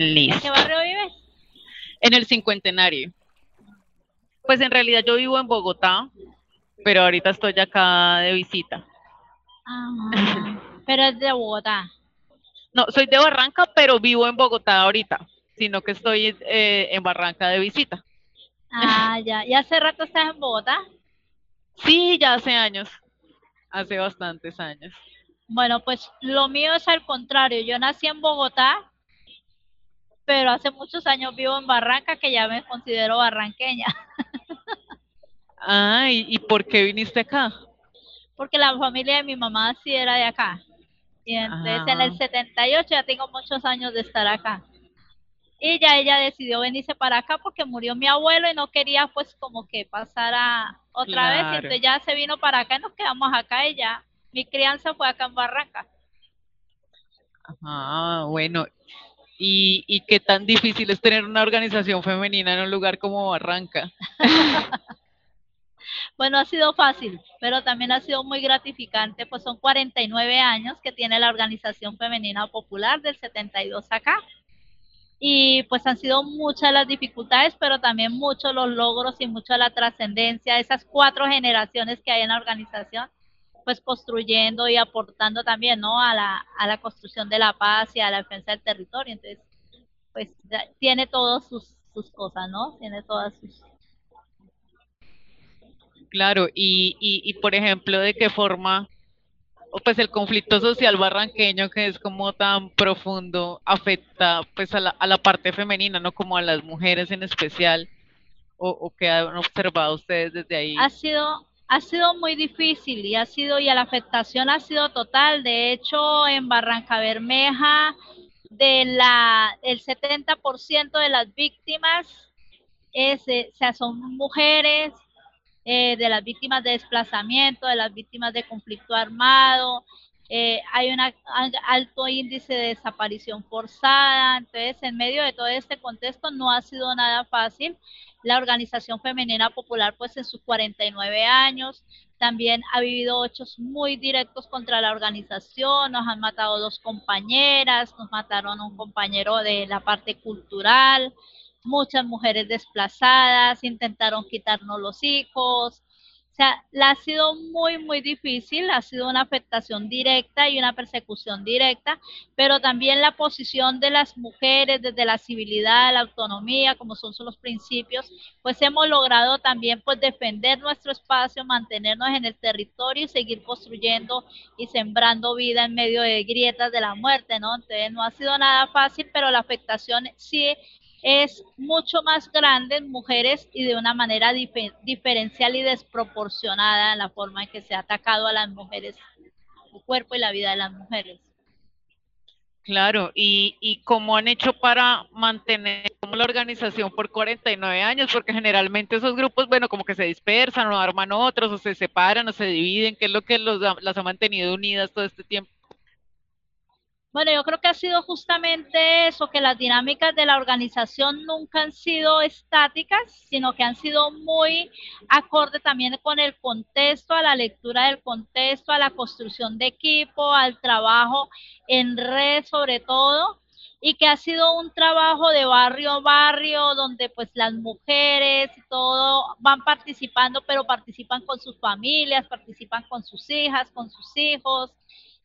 ¿En qué barrio vives? En el cincuentenario. Pues en realidad yo vivo en Bogotá, pero ahorita estoy acá de visita. Ah, pero es de Bogotá. No, soy de Barranca, pero vivo en Bogotá ahorita, sino que estoy eh, en Barranca de visita. Ah, ya. ¿Y hace rato estás en Bogotá? Sí, ya hace años, hace bastantes años. Bueno, pues lo mío es al contrario. Yo nací en Bogotá, pero hace muchos años vivo en Barranca, que ya me considero barranqueña, Ah, ¿y, y por qué viniste acá? porque la familia de mi mamá sí era de acá. Y entonces en el Ah. 78 ya tengo muchos años de estar acá. Y ya ella decidió venirse para acá porque murió mi abuelo y no quería pues como que pasara otra vez. Y entonces ya se vino para acá y nos quedamos acá y ya. Mi crianza fue acá en Barranca. Ah, bueno. ¿Y, y qué tan difícil es tener una organización femenina en un lugar como Barranca? Bueno, ha sido fácil, pero también ha sido muy gratificante, pues son 49 años que tiene la Organización Femenina Popular del 72 acá. Y pues han sido muchas las dificultades, pero también muchos los logros y mucha la trascendencia de esas cuatro generaciones que hay en la organización, pues construyendo y aportando también, ¿no? A la, a la construcción de la paz y a la defensa del territorio. Entonces, pues tiene todas sus, sus cosas, ¿no? Tiene todas sus... Claro, y, y, y por ejemplo, ¿de qué forma, pues el conflicto social barranqueño que es como tan profundo afecta pues a la, a la parte femenina, no como a las mujeres en especial, o, o qué han observado ustedes desde ahí? Ha sido, ha sido muy difícil y ha sido, y la afectación ha sido total. De hecho, en Barranca Bermeja, de la, el 70% de las víctimas es, eh, o sea, son mujeres, eh, de las víctimas de desplazamiento, de las víctimas de conflicto armado. Eh, hay un alto índice de desaparición forzada. Entonces, en medio de todo este contexto, no ha sido nada fácil la Organización Femenina Popular, pues en sus 49 años, también ha vivido hechos muy directos contra la organización, nos han matado dos compañeras, nos mataron un compañero de la parte cultural, muchas mujeres desplazadas, intentaron quitarnos los hijos. Sea, la ha sido muy, muy difícil, ha sido una afectación directa y una persecución directa, pero también la posición de las mujeres desde la civilidad, la autonomía, como son, son los principios, pues hemos logrado también pues defender nuestro espacio, mantenernos en el territorio y seguir construyendo y sembrando vida en medio de grietas de la muerte, ¿no? Entonces no ha sido nada fácil, pero la afectación sí es mucho más grande en mujeres y de una manera dife diferencial y desproporcionada en la forma en que se ha atacado a las mujeres, el cuerpo y la vida de las mujeres. Claro, y, y cómo han hecho para mantener la organización por 49 años, porque generalmente esos grupos, bueno, como que se dispersan o arman otros o se separan o se dividen, ¿qué es lo que los, las ha mantenido unidas todo este tiempo? Bueno, yo creo que ha sido justamente eso, que las dinámicas de la organización nunca han sido estáticas, sino que han sido muy acorde también con el contexto, a la lectura del contexto, a la construcción de equipo, al trabajo en red sobre todo, y que ha sido un trabajo de barrio a barrio, donde pues las mujeres y todo van participando, pero participan con sus familias, participan con sus hijas, con sus hijos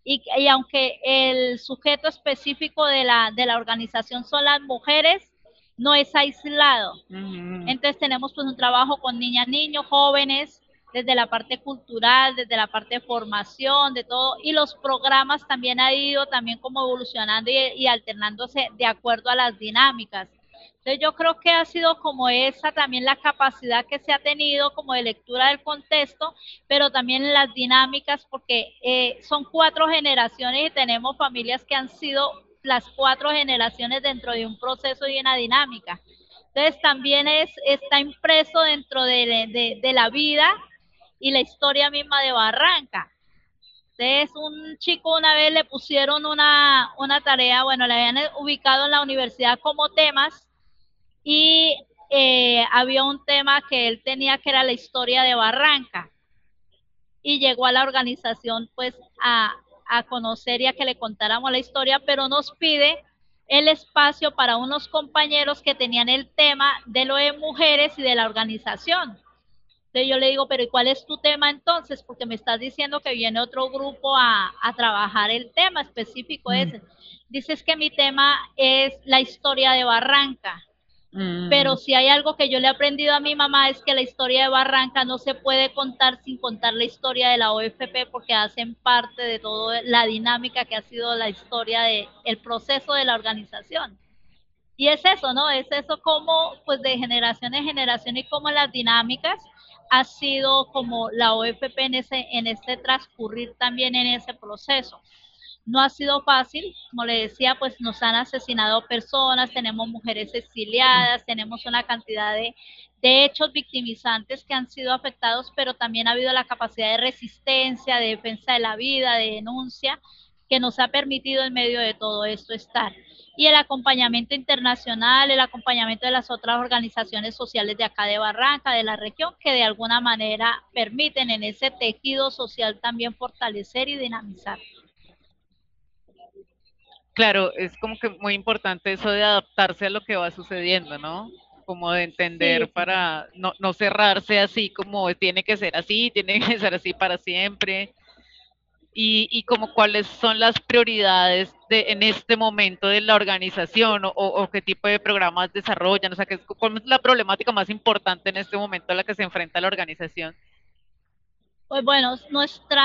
y, y aunque el sujeto específico de la, de la organización son las mujeres, no es aislado. Ujú. Entonces tenemos pues un trabajo con niñas, niños, jóvenes, desde la parte cultural, desde la parte de formación, de todo, y los programas también han ido también como evolucionando y, y alternándose de acuerdo a las dinámicas. Entonces yo creo que ha sido como esa también la capacidad que se ha tenido como de lectura del contexto, pero también las dinámicas, porque eh, son cuatro generaciones y tenemos familias que han sido las cuatro generaciones dentro de un proceso y una dinámica. Entonces también es, está impreso dentro de, de la vida y la historia misma de Barranca. Entonces, un chico una vez le pusieron una, una tarea, bueno, le habían ubicado en la universidad como temas y eh, había un tema que él tenía que era la historia de Barranca. Y llegó a la organización pues a, a conocer y a que le contáramos la historia, pero nos pide el espacio para unos compañeros que tenían el tema de lo de mujeres y de la organización. Entonces yo le digo, pero ¿y cuál es tu tema entonces? Porque me estás diciendo que viene otro grupo a, a trabajar el tema específico mm. ese. Dices que mi tema es la historia de Barranca. Mm. Pero si hay algo que yo le he aprendido a mi mamá es que la historia de Barranca no se puede contar sin contar la historia de la OFP porque hacen parte de toda la dinámica que ha sido la historia de el proceso de la organización. Y es eso, ¿no? Es eso como pues de generación en generación y como las dinámicas ha sido como la OFP en, ese, en este transcurrir también en ese proceso. No ha sido fácil, como le decía, pues nos han asesinado personas, tenemos mujeres exiliadas, tenemos una cantidad de, de hechos victimizantes que han sido afectados, pero también ha habido la capacidad de resistencia, de defensa de la vida, de denuncia, que nos ha permitido en medio de todo esto estar y el acompañamiento internacional, el acompañamiento de las otras organizaciones sociales de acá de Barranca, de la región, que de alguna manera permiten en ese tejido social también fortalecer y dinamizar. Claro, es como que muy importante eso de adaptarse a lo que va sucediendo, ¿no? Como de entender para no, no cerrarse así como tiene que ser así, tiene que ser así para siempre y, y como cuáles son las prioridades de, en este momento de la organización o, o, qué tipo de programas desarrollan, o sea, cuál es la problemática más importante en este momento a la que se enfrenta la organización. Pues bueno, nuestro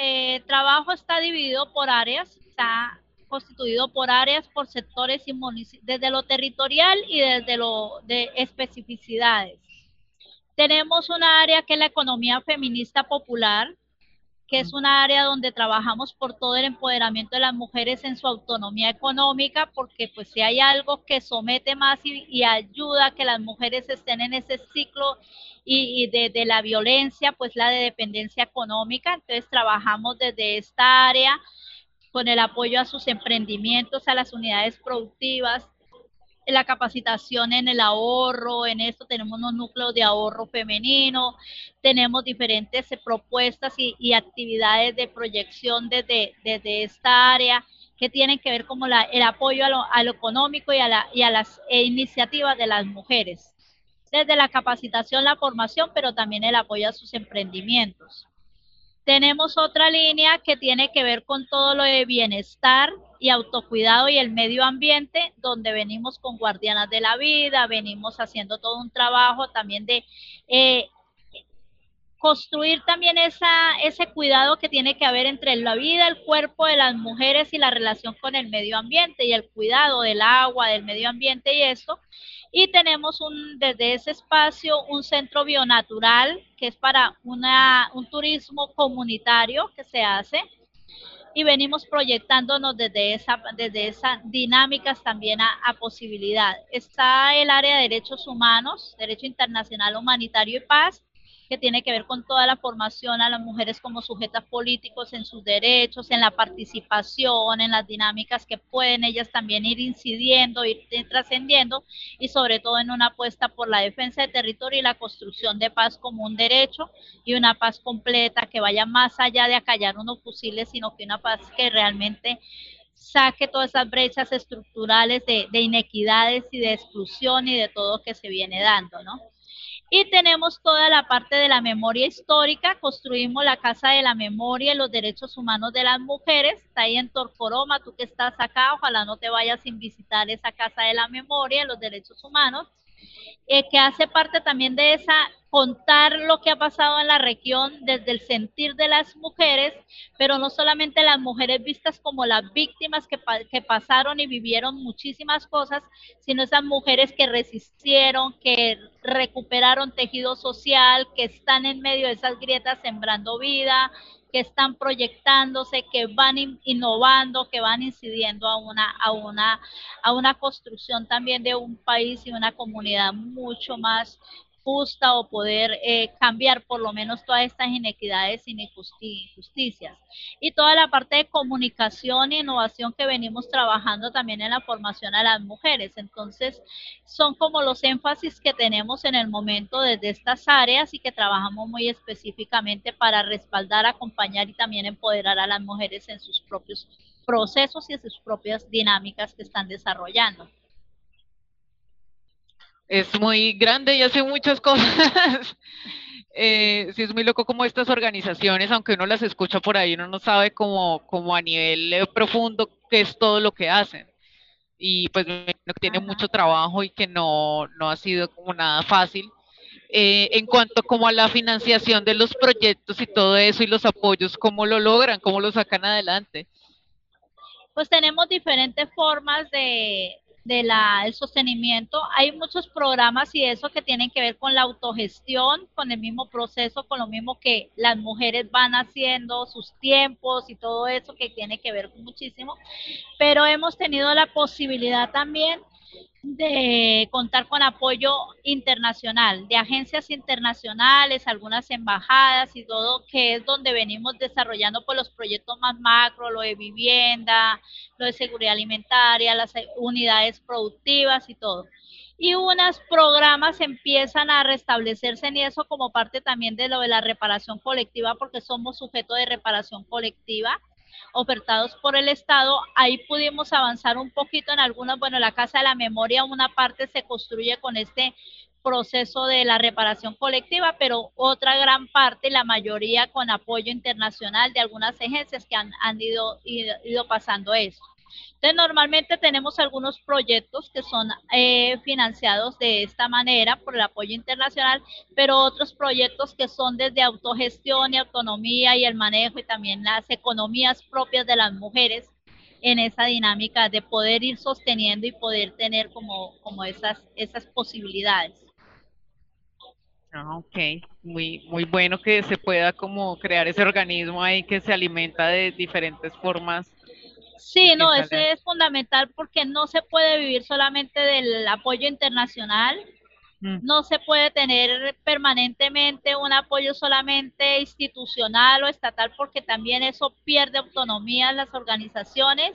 eh, trabajo está dividido por áreas, está constituido por áreas, por sectores y desde lo territorial y desde lo de especificidades. Tenemos una área que es la economía feminista popular, que es una área donde trabajamos por todo el empoderamiento de las mujeres en su autonomía económica, porque pues si hay algo que somete más y, ayuda a que las mujeres estén en ese ciclo y, de, de, la violencia, pues la de dependencia económica. Entonces trabajamos desde esta área con el apoyo a sus emprendimientos, a las unidades productivas, la capacitación en el ahorro, en esto tenemos unos núcleos de ahorro femenino, tenemos diferentes eh, propuestas y, actividades de proyección desde, esta área que tienen que ver como el apoyo a lo, económico y a, la, y a las eh, iniciativas de las mujeres, desde la capacitación, la formación, pero también el apoyo a sus emprendimientos. Tenemos otra línea que tiene que ver con todo lo de bienestar y autocuidado y el medio ambiente, donde venimos con guardianas de la vida, venimos haciendo todo un trabajo también de eh, construir también esa, ese cuidado que tiene que haber entre la vida, el cuerpo de las mujeres y la relación con el medio ambiente y el cuidado del agua, del medio ambiente y esto. Y tenemos un, desde ese espacio un centro bionatural que es para una, un turismo comunitario que se hace y venimos proyectándonos desde esa desde esas dinámicas también a, a, posibilidad. Está el área de derechos humanos, derecho internacional humanitario y paz, tiene que ver con toda la formación a las mujeres como sujetas políticos en sus derechos, en la participación, en las dinámicas que pueden ellas también ir incidiendo, ir trascendiendo y sobre todo en una apuesta por la defensa de territorio y la construcción de paz como un derecho y una paz completa que vaya más allá de acallar unos fusiles, sino que una paz que realmente saque todas esas brechas estructurales de, de inequidades y de exclusión y de todo que se viene dando, ¿no? Y tenemos toda la parte de la memoria histórica, construimos la Casa de la Memoria y los Derechos Humanos de las Mujeres, está ahí en Torcoroma, tú que estás acá, ojalá no te vayas sin visitar esa Casa de la Memoria y los Derechos Humanos. Eh, que hace parte también de esa contar lo que ha pasado en la región desde el sentir de las mujeres, pero no solamente las mujeres vistas como las víctimas que, que, pasaron y vivieron muchísimas cosas, sino esas mujeres que resistieron, que recuperaron tejido social, que están en medio de esas grietas sembrando vida, que están proyectándose, que van innovando, que van incidiendo a una, a una, a una construcción también de un país y una comunidad mucho más justa o poder eh, cambiar por lo menos todas estas inequidades y injusticias. Y toda la parte de comunicación e innovación que venimos trabajando también en la formación a las mujeres. Entonces, son como los énfasis que tenemos en el momento desde estas áreas y que trabajamos muy específicamente para respaldar, acompañar y también empoderar a las mujeres en sus propios procesos y en sus propias dinámicas que están desarrollando es muy grande y hace muchas cosas. eh, sí, es muy loco como estas organizaciones, aunque uno las escucha por ahí, uno no sabe como, como a nivel eh, profundo qué es todo lo que hacen. Y pues que tiene mucho trabajo y que no, no ha sido como nada fácil. Eh, en cuanto como a la financiación de los proyectos y todo eso y los apoyos, ¿cómo lo logran? ¿Cómo lo sacan adelante? Pues tenemos diferentes formas de, del sostenimiento. Hay muchos programas y eso que tienen que ver con la autogestión, con el mismo proceso, con lo mismo que las mujeres van haciendo, sus tiempos y todo eso que tiene que ver muchísimo. Pero hemos tenido la posibilidad también de contar con apoyo internacional, de agencias internacionales, algunas embajadas y todo, que es donde venimos desarrollando por pues, los proyectos más macro, lo de vivienda, lo de seguridad alimentaria, las unidades productivas y todo. Y unos programas empiezan a restablecerse en eso como parte también de lo de la reparación colectiva, porque somos sujetos de reparación colectiva ofertados por el Estado. Ahí pudimos avanzar un poquito en algunas, bueno, la Casa de la Memoria, una parte se construye con este proceso de la reparación colectiva, pero otra gran parte, la mayoría con apoyo internacional de algunas agencias que han, han ido, ido pasando eso. Entonces, normalmente tenemos algunos proyectos que son eh, financiados de esta manera por el apoyo internacional, pero otros proyectos que son desde autogestión y autonomía y el manejo y también las economías propias de las mujeres en esa dinámica de poder ir sosteniendo y poder tener como, como esas, esas posibilidades. Ah, ok, muy, muy bueno que se pueda como crear ese organismo ahí que se alimenta de diferentes formas Sí, no, ese es fundamental porque no se puede vivir solamente del apoyo internacional, mm. no se puede tener permanentemente un apoyo solamente institucional o estatal porque también eso pierde autonomía en las organizaciones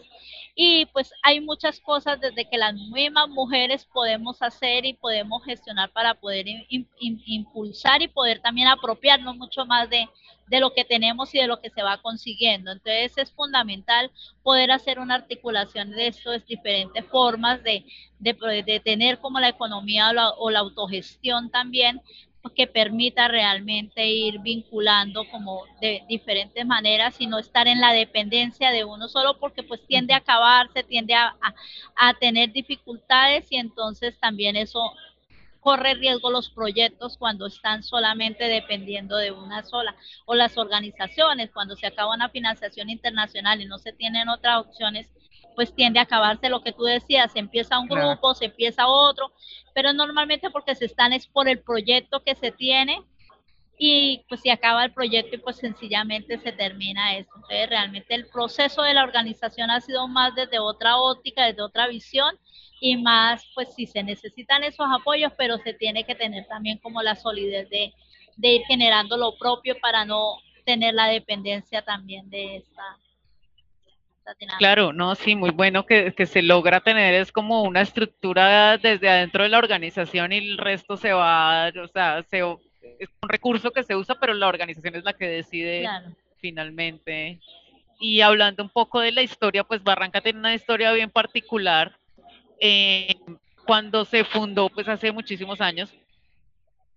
y pues hay muchas cosas desde que las mismas mujeres podemos hacer y podemos gestionar para poder impulsar y poder también apropiarnos mucho más de, de lo que tenemos y de lo que se va consiguiendo. Entonces es fundamental poder hacer una articulación de estas diferentes formas de, de, tener como la economía o la, autogestión también pues, que permita realmente ir vinculando como de diferentes maneras y no estar en la dependencia de uno solo porque pues tiende a acabarse, tiende a, a tener dificultades y entonces también eso corre riesgo los proyectos cuando están solamente dependiendo de una sola o las organizaciones cuando se acaba una financiación internacional y no se tienen otras opciones pues tiende a acabarse lo que tú decías, se empieza un grupo, se empieza otro, pero normalmente porque se están es por el proyecto que se tiene y pues se acaba el proyecto y pues sencillamente se termina eso. Entonces realmente el proceso de la organización ha sido más desde otra óptica, desde otra visión y más, pues si se necesitan esos apoyos, pero se tiene que tener también como la solidez de, ir generando lo propio para no tener la dependencia también de esta, Claro, no, sí, muy bueno que, se logra tener, es como una estructura desde adentro de la organización y el resto se va, o sea, se, es un recurso que se usa, pero la organización es la que decide finalmente. Y hablando un poco de la historia, pues Barranca tiene una historia bien particular eh, cuando se fundó, pues hace muchísimos años,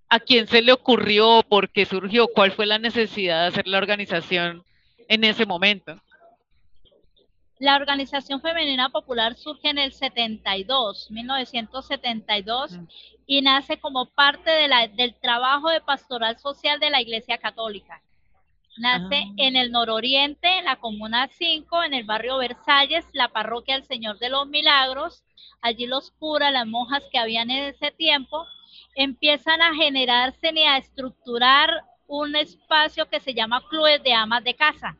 ¿a quién se le ocurrió? ¿Por qué surgió? ¿Cuál fue la necesidad de hacer la organización en ese momento? La Organización Femenina Popular surge en el 72, 1972, Mm. y nace como parte de la- del trabajo de pastoral social de la Iglesia Católica. Nace Ah. en el nororiente, en la Comuna 5, en el barrio Versalles, la parroquia del Señor de los Milagros. Allí los curas, las monjas que habían en ese tiempo, empiezan a generarse y a estructurar un espacio que se llama clubes de amas de casa.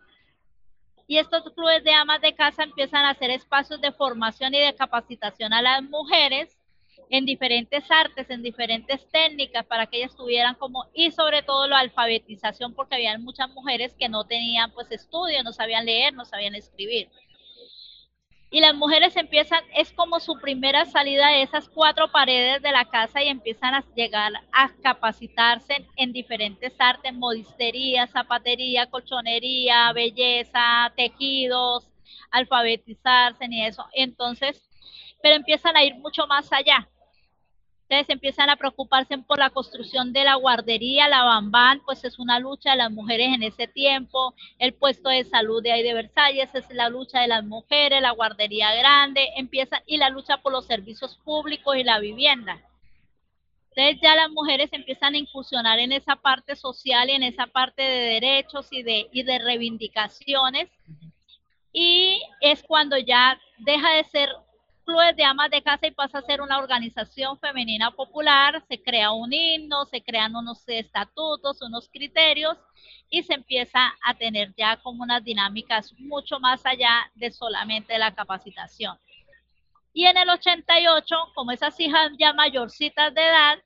Y estos clubes de amas de casa empiezan a ser espacios de formación y de capacitación a las mujeres en diferentes artes, en diferentes técnicas, para que ellas tuvieran como, y sobre todo la alfabetización, porque había muchas mujeres que no tenían pues estudio, no sabían leer, no sabían escribir. Y las mujeres empiezan, es como su primera salida de esas cuatro paredes de la casa y empiezan a llegar a capacitarse en diferentes artes, modistería, zapatería, colchonería, belleza, tejidos, alfabetizarse y eso. Entonces, pero empiezan a ir mucho más allá. Entonces empiezan a preocuparse por la construcción de la guardería, la Bambán, pues es una lucha de las mujeres en ese tiempo, el puesto de salud de ahí de Versalles es la lucha de las mujeres, la guardería grande, empieza y la lucha por los servicios públicos y la vivienda. Entonces ya las mujeres empiezan a incursionar en esa parte social y en esa parte de derechos y de, y de reivindicaciones. Y es cuando ya deja de ser clubes de amas de casa y pasa a ser una organización femenina popular, se crea un himno, se crean unos estatutos, unos criterios y se empieza a tener ya como unas dinámicas mucho más allá de solamente la capacitación. Y en el 88, como esas hijas ya mayorcitas de edad,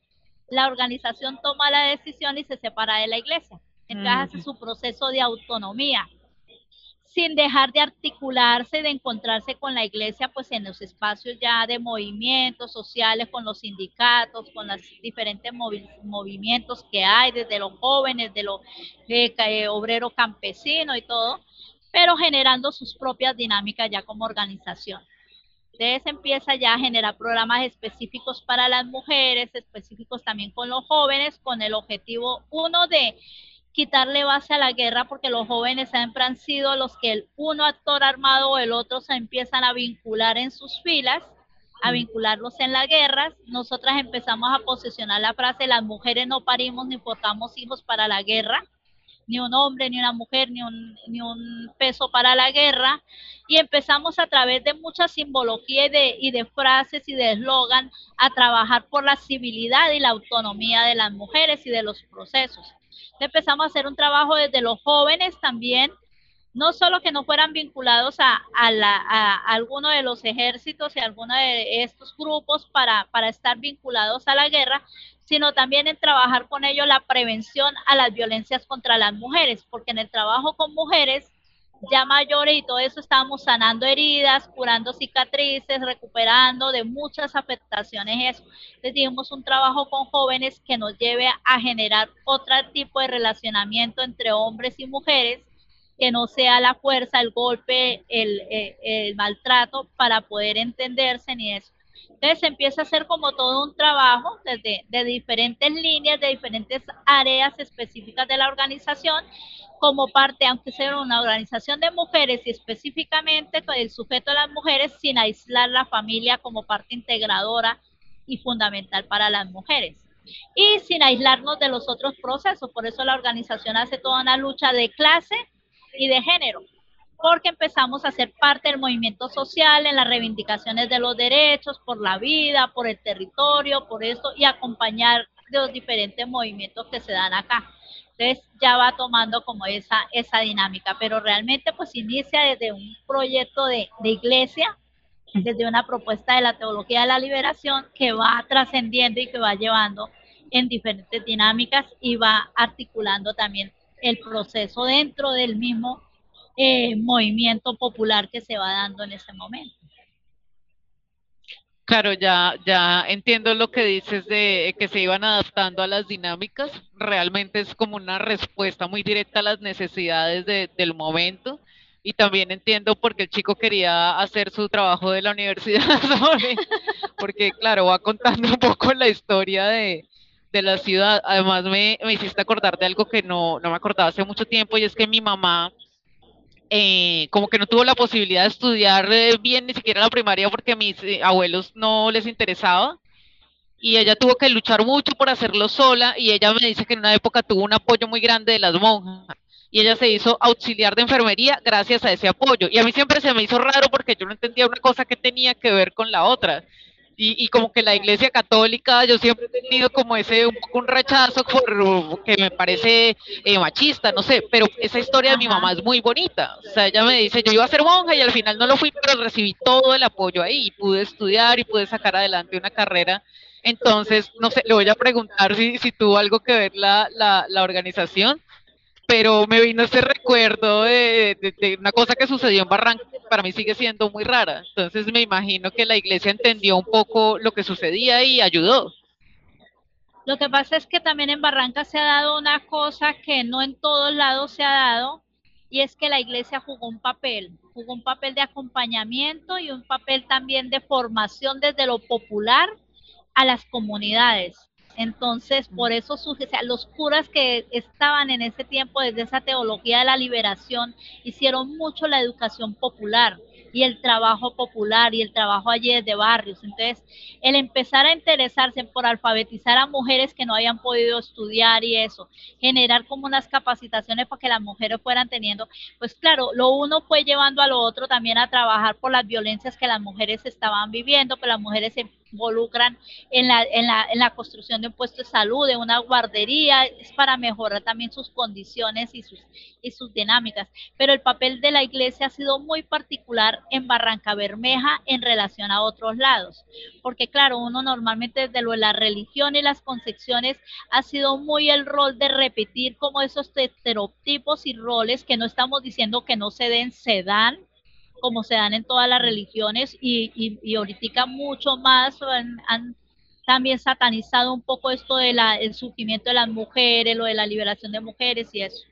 la organización toma la decisión y se separa de la iglesia. Entonces hace su proceso de autonomía sin dejar de articularse, de encontrarse con la iglesia, pues en los espacios ya de movimientos sociales, con los sindicatos, con los diferentes movi movimientos que hay, desde los jóvenes, de los eh, eh, obrero campesino y todo, pero generando sus propias dinámicas ya como organización. Entonces empieza ya a generar programas específicos para las mujeres, específicos también con los jóvenes, con el objetivo uno de quitarle base a la guerra porque los jóvenes siempre han sido los que el uno actor armado o el otro se empiezan a vincular en sus filas, a vincularlos en la guerra. Nosotras empezamos a posicionar la frase, las mujeres no parimos ni portamos hijos para la guerra, ni un hombre, ni una mujer, ni un, ni un peso para la guerra. Y empezamos a través de mucha simbología y de, y de frases y de eslogan a trabajar por la civilidad y la autonomía de las mujeres y de los procesos empezamos a hacer un trabajo desde los jóvenes también, no solo que no fueran vinculados a, a, alguno de los ejércitos y a alguno de estos grupos para, para estar vinculados a la guerra, sino también en trabajar con ellos la prevención a las violencias contra las mujeres, porque en el trabajo con mujeres ya mayores y todo eso estábamos sanando heridas, curando cicatrices, recuperando de muchas afectaciones eso. Entonces dijimos un trabajo con jóvenes que nos lleve a generar otro tipo de relacionamiento entre hombres y mujeres, que no sea la fuerza, el golpe, el, el, el maltrato para poder entenderse ni eso. Entonces empieza a hacer como todo un trabajo desde de diferentes líneas, de diferentes áreas específicas de la organización, como parte, aunque sea una organización de mujeres y específicamente el sujeto de las mujeres, sin aislar la familia como parte integradora y fundamental para las mujeres. Y sin aislarnos de los otros procesos, por eso la organización hace toda una lucha de clase y de género, porque empezamos a ser parte del movimiento social en las reivindicaciones de los derechos, por la vida, por el territorio, por esto, y acompañar de los diferentes movimientos que se dan acá. Entonces ya va tomando como esa, esa dinámica, pero realmente pues inicia desde un proyecto de, de iglesia, desde una propuesta de la teología de la liberación que va trascendiendo y que va llevando en diferentes dinámicas y va articulando también el proceso dentro del mismo eh, movimiento popular que se va dando en ese momento. Claro, ya, ya entiendo lo que dices de que se iban adaptando a las dinámicas. Realmente es como una respuesta muy directa a las necesidades de, del momento. Y también entiendo por qué el chico quería hacer su trabajo de la universidad porque claro, va contando un poco la historia de, de la ciudad. Además me, me hiciste acordar de algo que no, no me acordaba hace mucho tiempo y es que mi mamá eh, como que no tuvo la posibilidad de estudiar eh, bien ni siquiera la primaria porque a mis eh, abuelos no les interesaba. Y ella tuvo que luchar mucho por hacerlo sola y ella me dice que en una época tuvo un apoyo muy grande de las monjas. Y ella se hizo auxiliar de enfermería gracias a ese apoyo. Y a mí siempre se me hizo raro porque yo no entendía una cosa que tenía que ver con la otra y, como que la iglesia católica, yo siempre he tenido como ese un poco un rechazo por que me parece eh, machista, no sé, pero esa historia de mi mamá es muy bonita. O sea, ella me dice, yo iba a ser monja y al final no lo fui, pero recibí todo el apoyo ahí y pude estudiar y pude sacar adelante una carrera. Entonces, no sé, le voy a preguntar si, si tuvo algo que ver la, la, la organización pero me vino ese recuerdo de, una cosa que sucedió en Barranca, para mí sigue siendo muy rara. Entonces me imagino que la iglesia entendió un poco lo que sucedía y ayudó. Lo que pasa es que también en Barranca se ha dado una cosa que no en todos lados se ha dado, y es que la iglesia jugó un papel, jugó un papel de acompañamiento y un papel también de formación desde lo popular a las comunidades. Entonces, por eso o sea, los curas que estaban en ese tiempo desde esa teología de la liberación hicieron mucho la educación popular y el trabajo popular y el trabajo allí de barrios. Entonces, el empezar a interesarse por alfabetizar a mujeres que no habían podido estudiar y eso, generar como unas capacitaciones para que las mujeres fueran teniendo, pues claro, lo uno fue llevando a lo otro también a trabajar por las violencias que las mujeres estaban viviendo, que las mujeres se involucran en la, en, la, en la construcción de un puesto de salud, de una guardería, es para mejorar también sus condiciones y sus, y sus dinámicas. Pero el papel de la iglesia ha sido muy particular en Barranca Bermeja en relación a otros lados, porque claro, uno normalmente desde lo de la religión y las concepciones ha sido muy el rol de repetir como esos estereotipos y roles que no estamos diciendo que no se den, se dan, como se dan en todas las religiones y, y, y ahorita mucho más han, también satanizado un poco esto del el sufrimiento de las mujeres, lo de la liberación de mujeres y eso.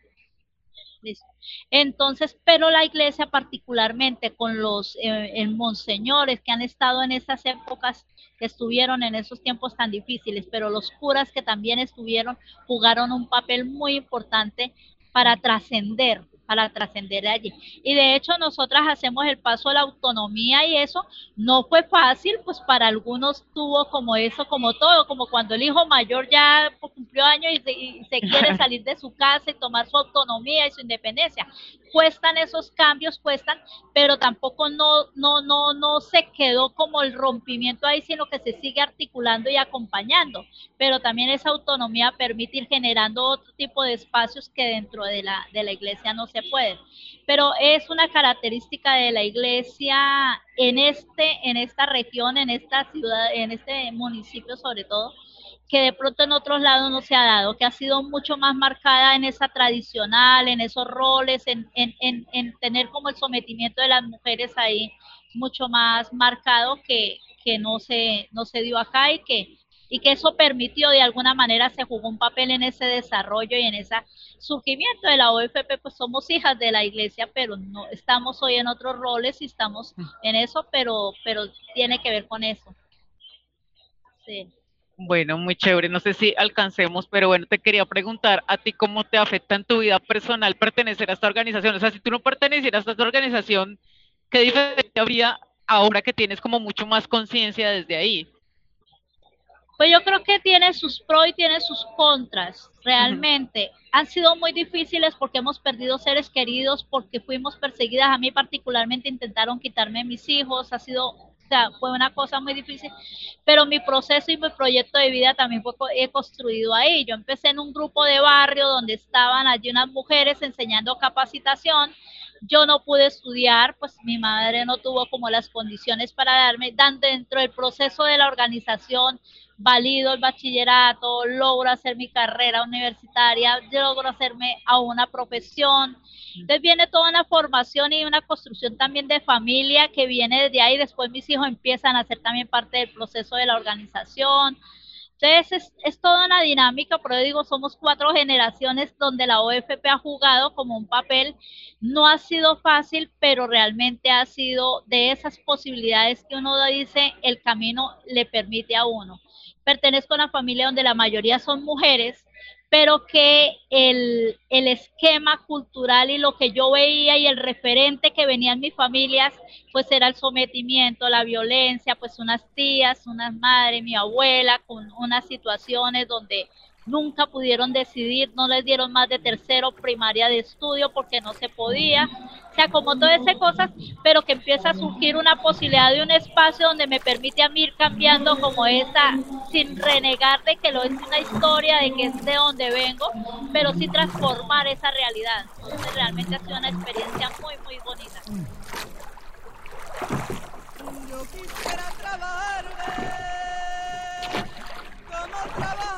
Entonces, pero la iglesia particularmente con los eh, monseñores que han estado en esas épocas, que estuvieron en esos tiempos tan difíciles, pero los curas que también estuvieron, jugaron un papel muy importante para trascender para trascender allí. Y de hecho nosotras hacemos el paso a la autonomía y eso no fue fácil, pues para algunos tuvo como eso, como todo, como cuando el hijo mayor ya cumplió años y se, quiere salir de su casa y tomar su autonomía y su independencia. Cuestan esos cambios, cuestan, pero tampoco no, no, no, no se quedó como el rompimiento ahí, sino que se sigue articulando y acompañando. Pero también esa autonomía permite ir generando otro tipo de espacios que dentro de la, de la iglesia no se puede. Pero es una característica de la iglesia en este, en esta región, en esta ciudad, en este municipio sobre todo, que de pronto en otros lados no se ha dado, que ha sido mucho más marcada en esa tradicional, en esos roles, en, en, en, en tener como el sometimiento de las mujeres ahí mucho más marcado que, que no se, no se dio acá y que y que eso permitió de alguna manera se jugó un papel en ese desarrollo y en ese surgimiento de la OFP, pues somos hijas de la iglesia, pero no estamos hoy en otros roles y estamos mm. en eso, pero pero tiene que ver con eso. Sí. Bueno, muy chévere. No sé si alcancemos, pero bueno, te quería preguntar a ti cómo te afecta en tu vida personal pertenecer a esta organización. O sea, si tú no pertenecieras a esta organización, ¿qué diferencia habría ahora que tienes como mucho más conciencia desde ahí? Pues yo creo que tiene sus pros y tiene sus contras, realmente. Han sido muy difíciles porque hemos perdido seres queridos, porque fuimos perseguidas. A mí particularmente intentaron quitarme mis hijos, ha sido, o sea, fue una cosa muy difícil. Pero mi proceso y mi proyecto de vida también fue he construido ahí. Yo empecé en un grupo de barrio donde estaban allí unas mujeres enseñando capacitación yo no pude estudiar, pues mi madre no tuvo como las condiciones para darme, dan dentro del proceso de la organización, valido el bachillerato, logro hacer mi carrera universitaria, logro hacerme a una profesión. Entonces viene toda una formación y una construcción también de familia que viene desde ahí. Después mis hijos empiezan a ser también parte del proceso de la organización. Entonces es, toda una dinámica, pero digo, somos cuatro generaciones donde la OFP ha jugado como un papel. No ha sido fácil, pero realmente ha sido de esas posibilidades que uno dice, el camino le permite a uno. Pertenezco a una familia donde la mayoría son mujeres, pero que el, el, esquema cultural y lo que yo veía y el referente que venía en mis familias, pues era el sometimiento, la violencia, pues unas tías, unas madres, mi abuela, con unas situaciones donde nunca pudieron decidir, no les dieron más de tercero primaria de estudio porque no se podía, o sea, como todas esas cosas, pero que empieza a surgir una posibilidad de un espacio donde me permite a mí ir cambiando como esa, sin renegar de que lo es una historia, de que es de donde vengo, pero sí transformar esa realidad. Entonces realmente ha sido una experiencia muy, muy bonita. Yo quisiera trabajar como trabajar